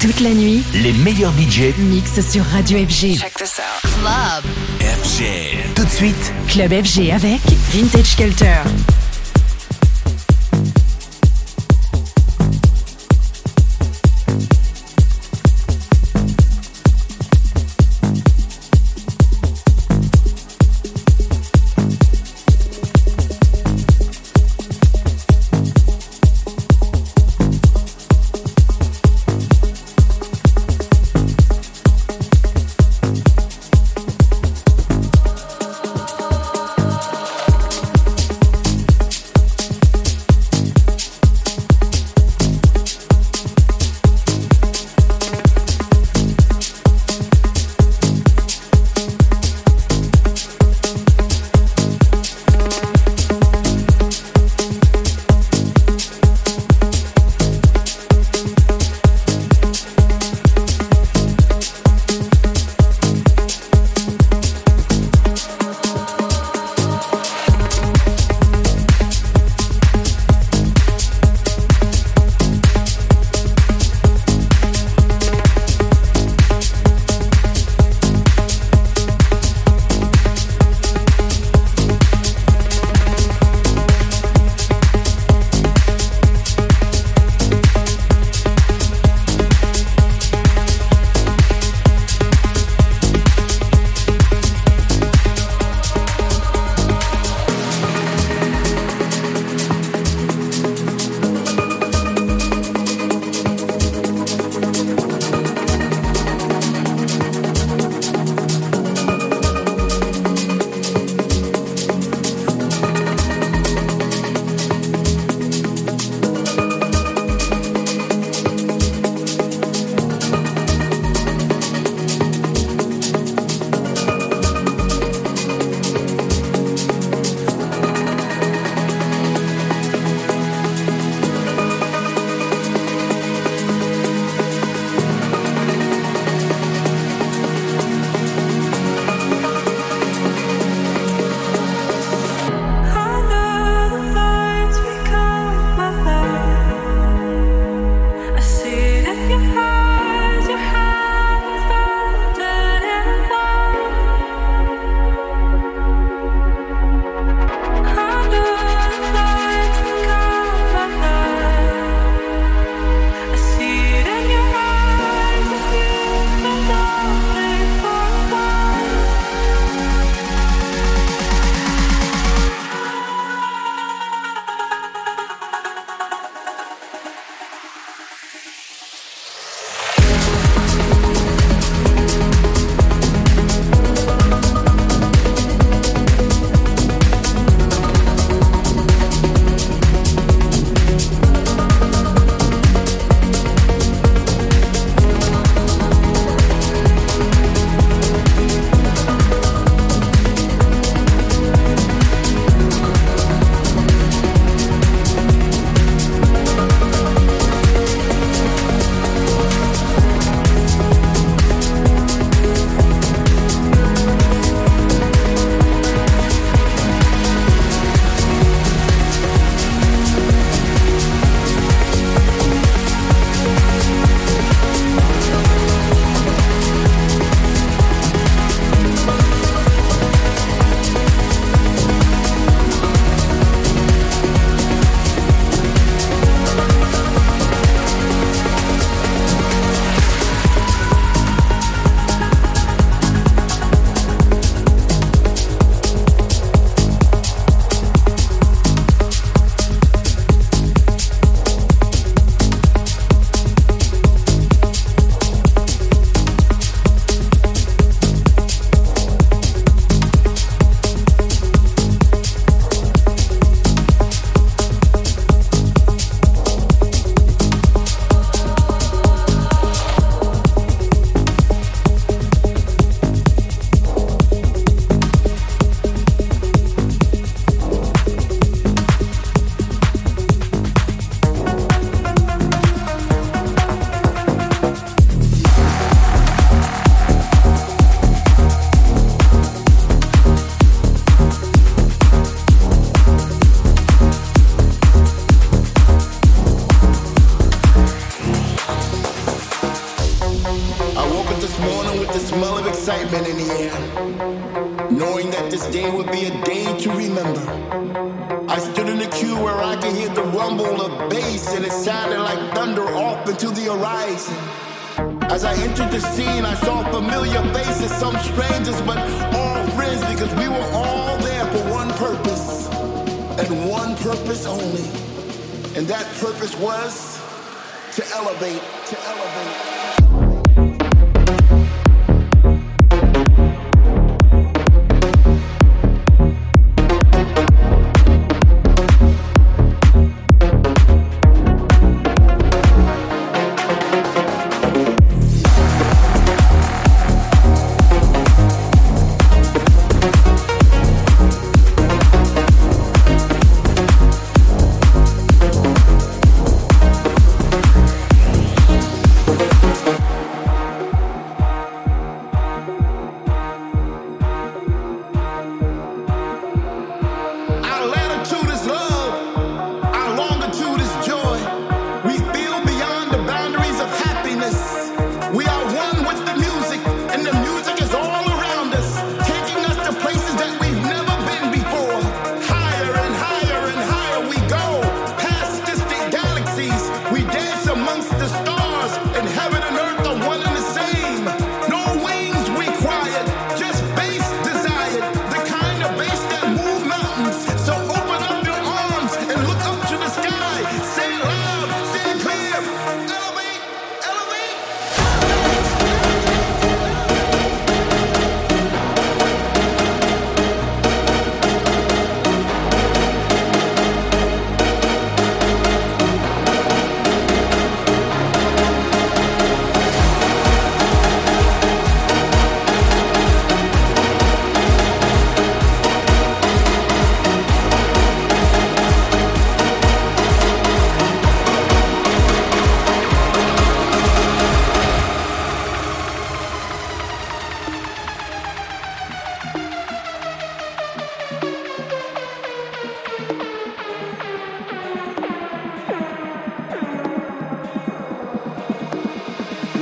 Toute la nuit, Les meilleurs budgets mix sur Radio FG. Check this out. Club. FG. Tout de suite, Club FG avec Vintage Culture.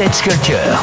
Vintage Culture.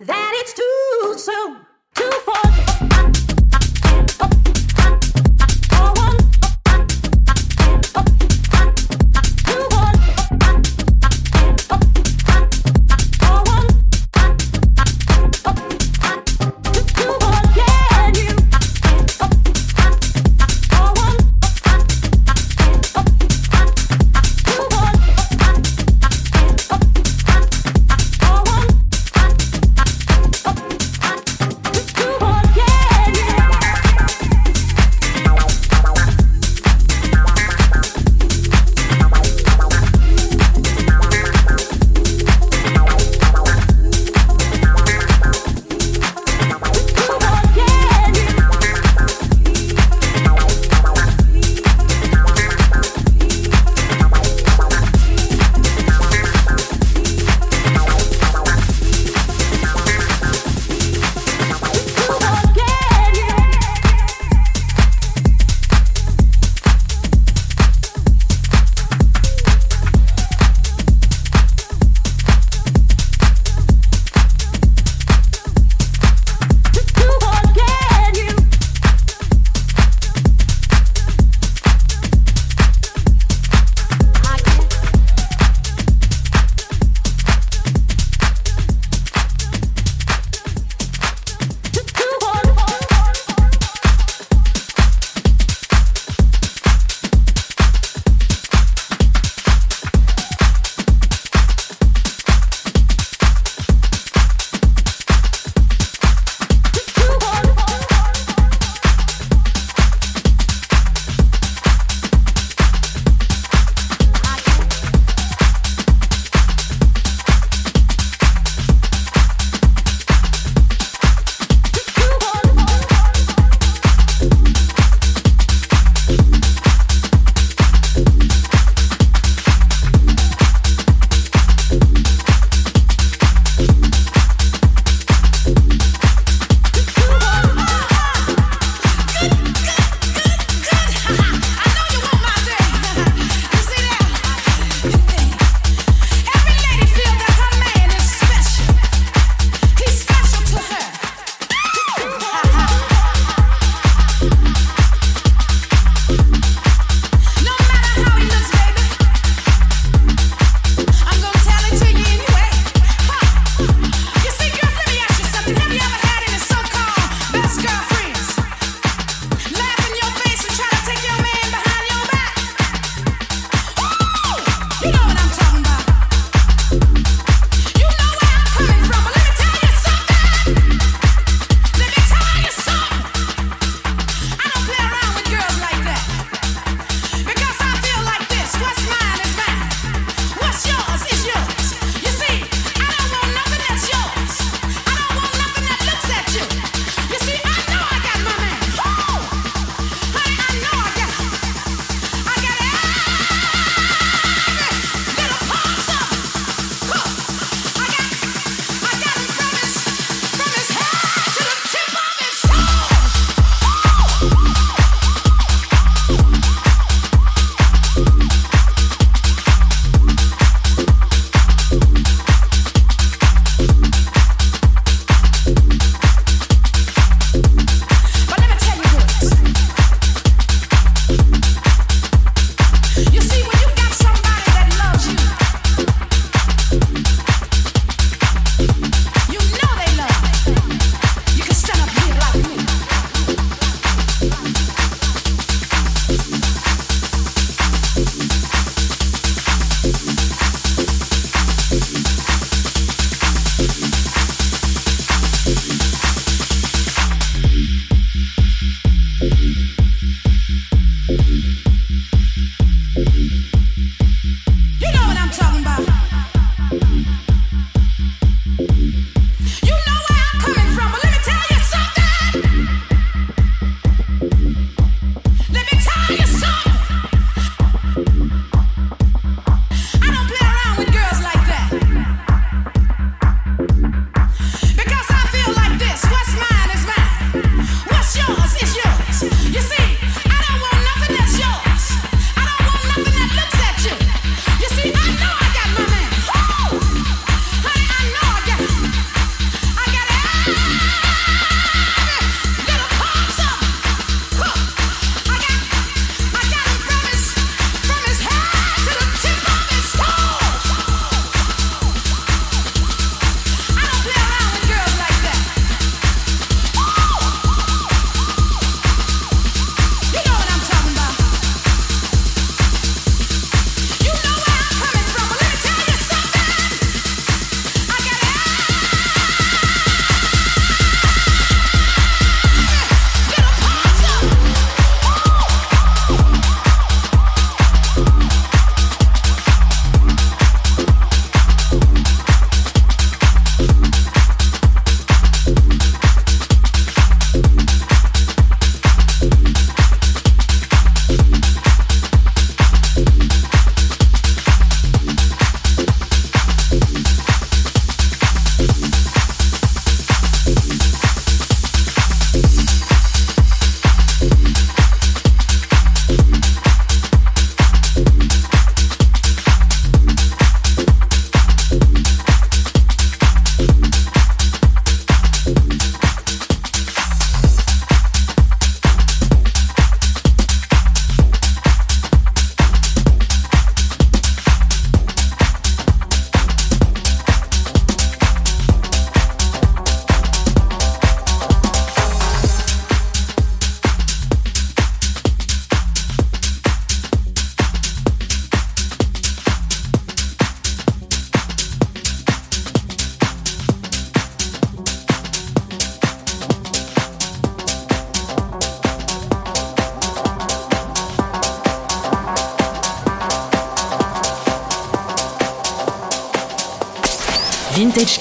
that it's too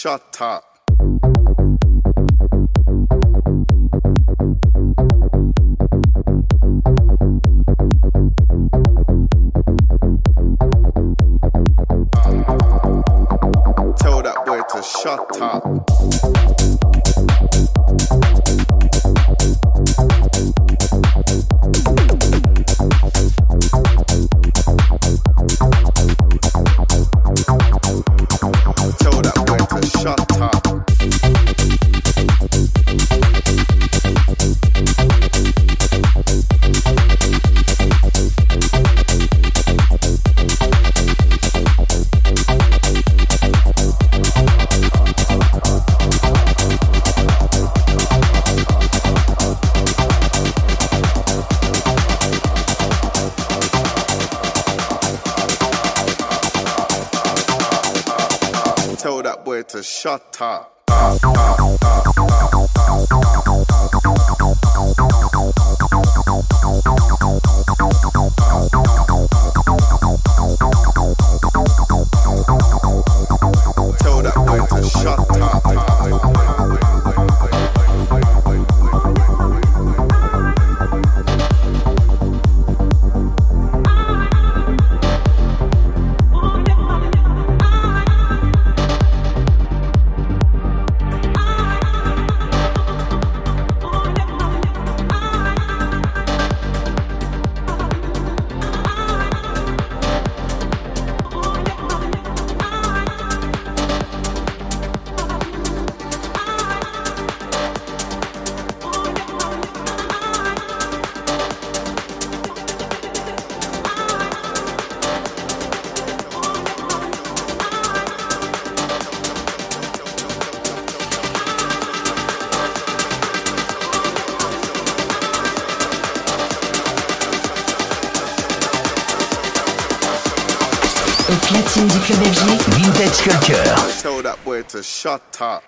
Shut up. Tell that boy to shut up. Vintage Culture. Tell that boy to shut up.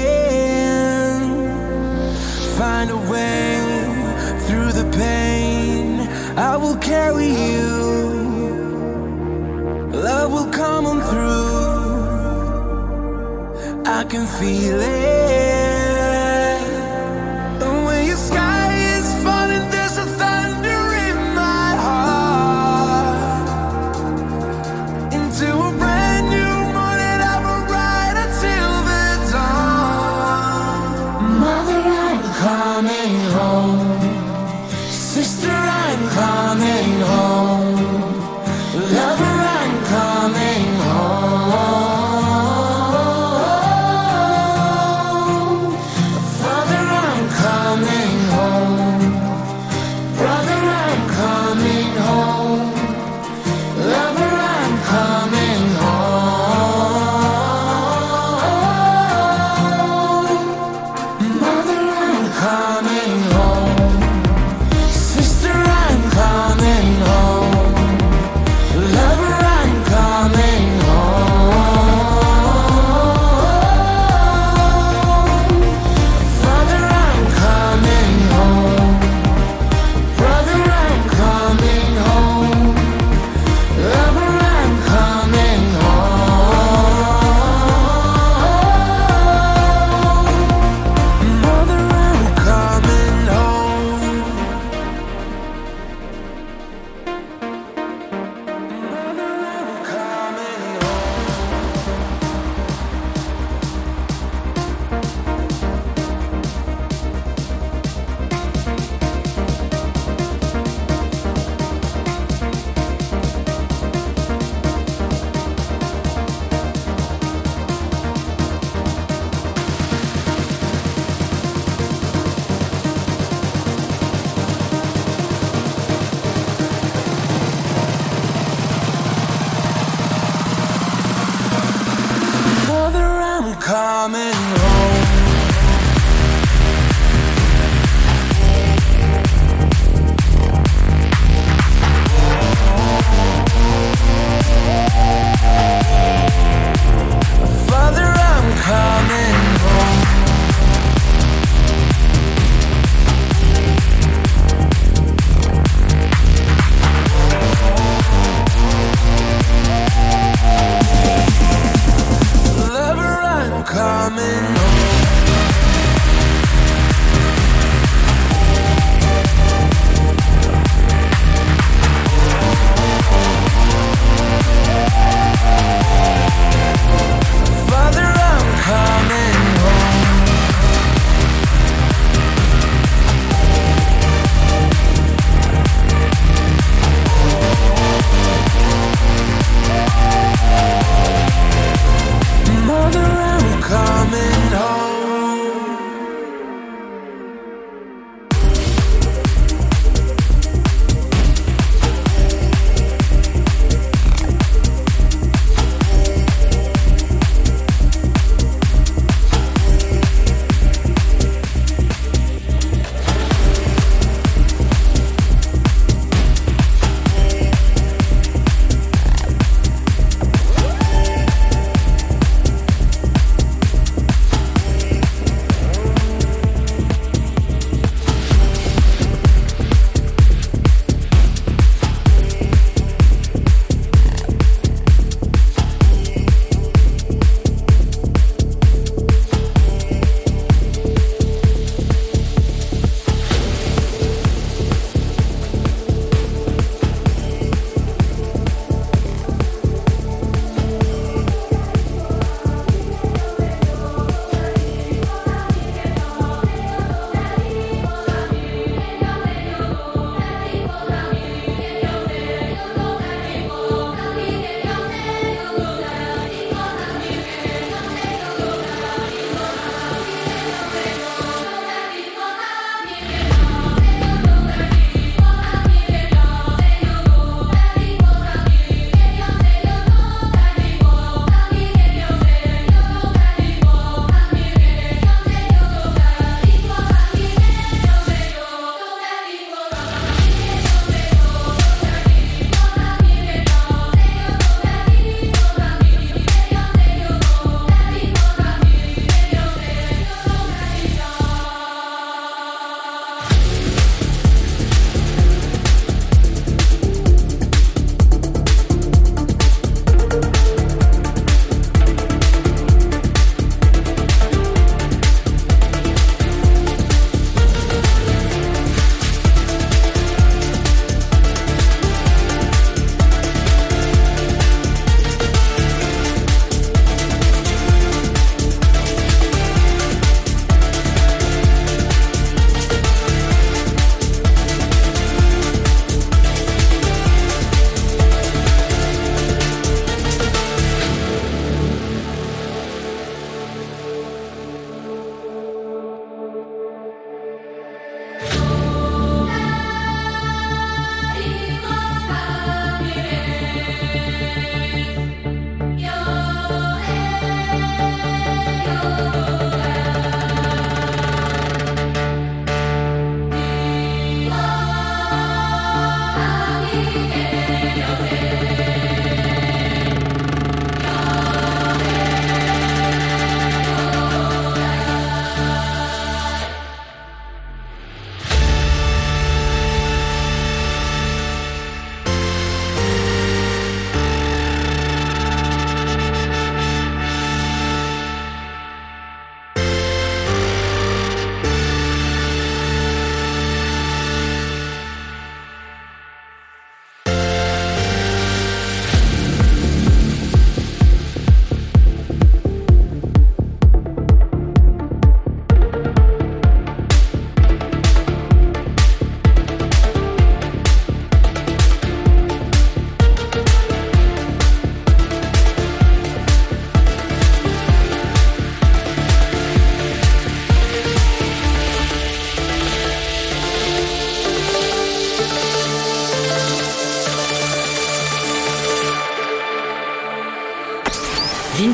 find a way through the pain. I will carry you. Love will come on through. I can feel it.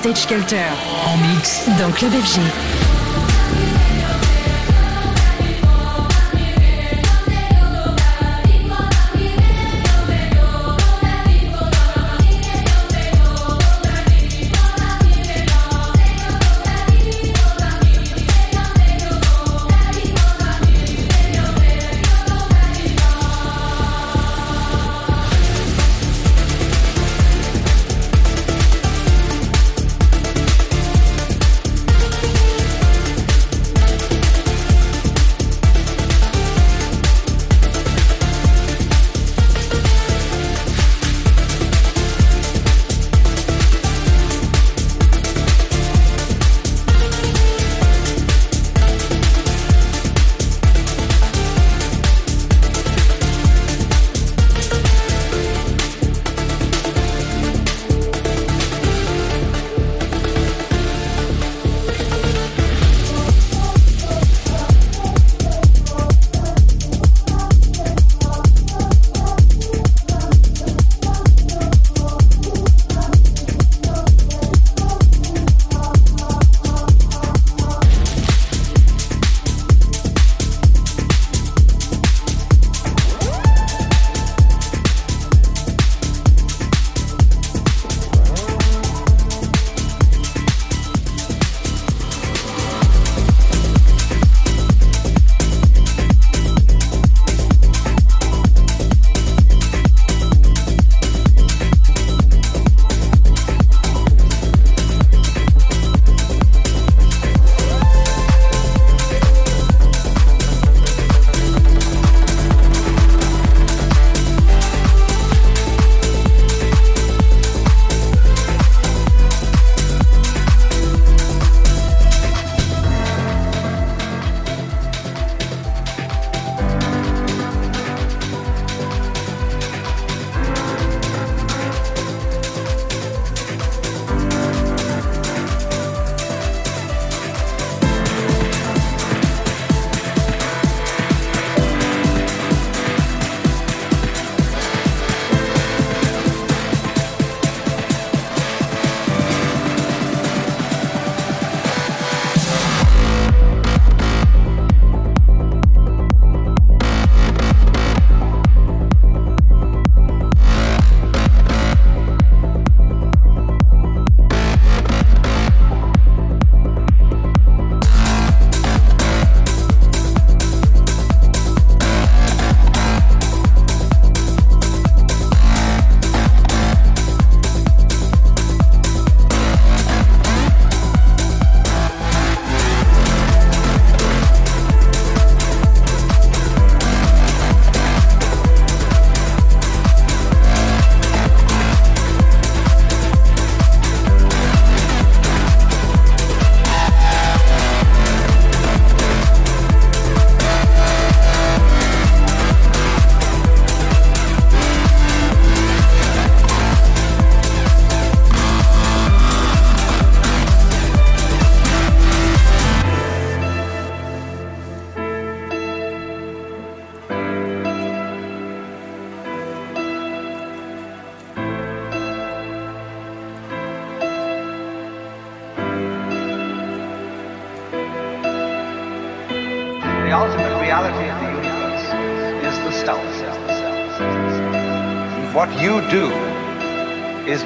Vintage Culture. En mix dans Club FG.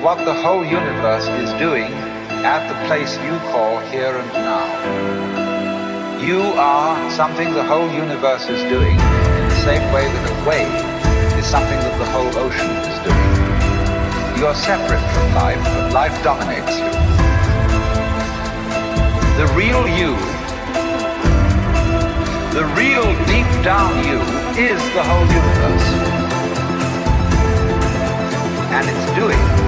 What the whole universe is doing at the place you call here and now. You are something the whole universe is doing in the same way that a wave is something that the whole ocean is doing. You are separate from life, but life dominates you. The real you, the real deep down you, is the whole universe. And it's doing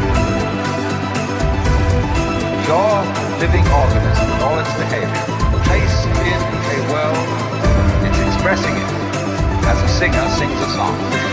your living organism all its behavior, place in a world, it's expressing it as a singer sings a song.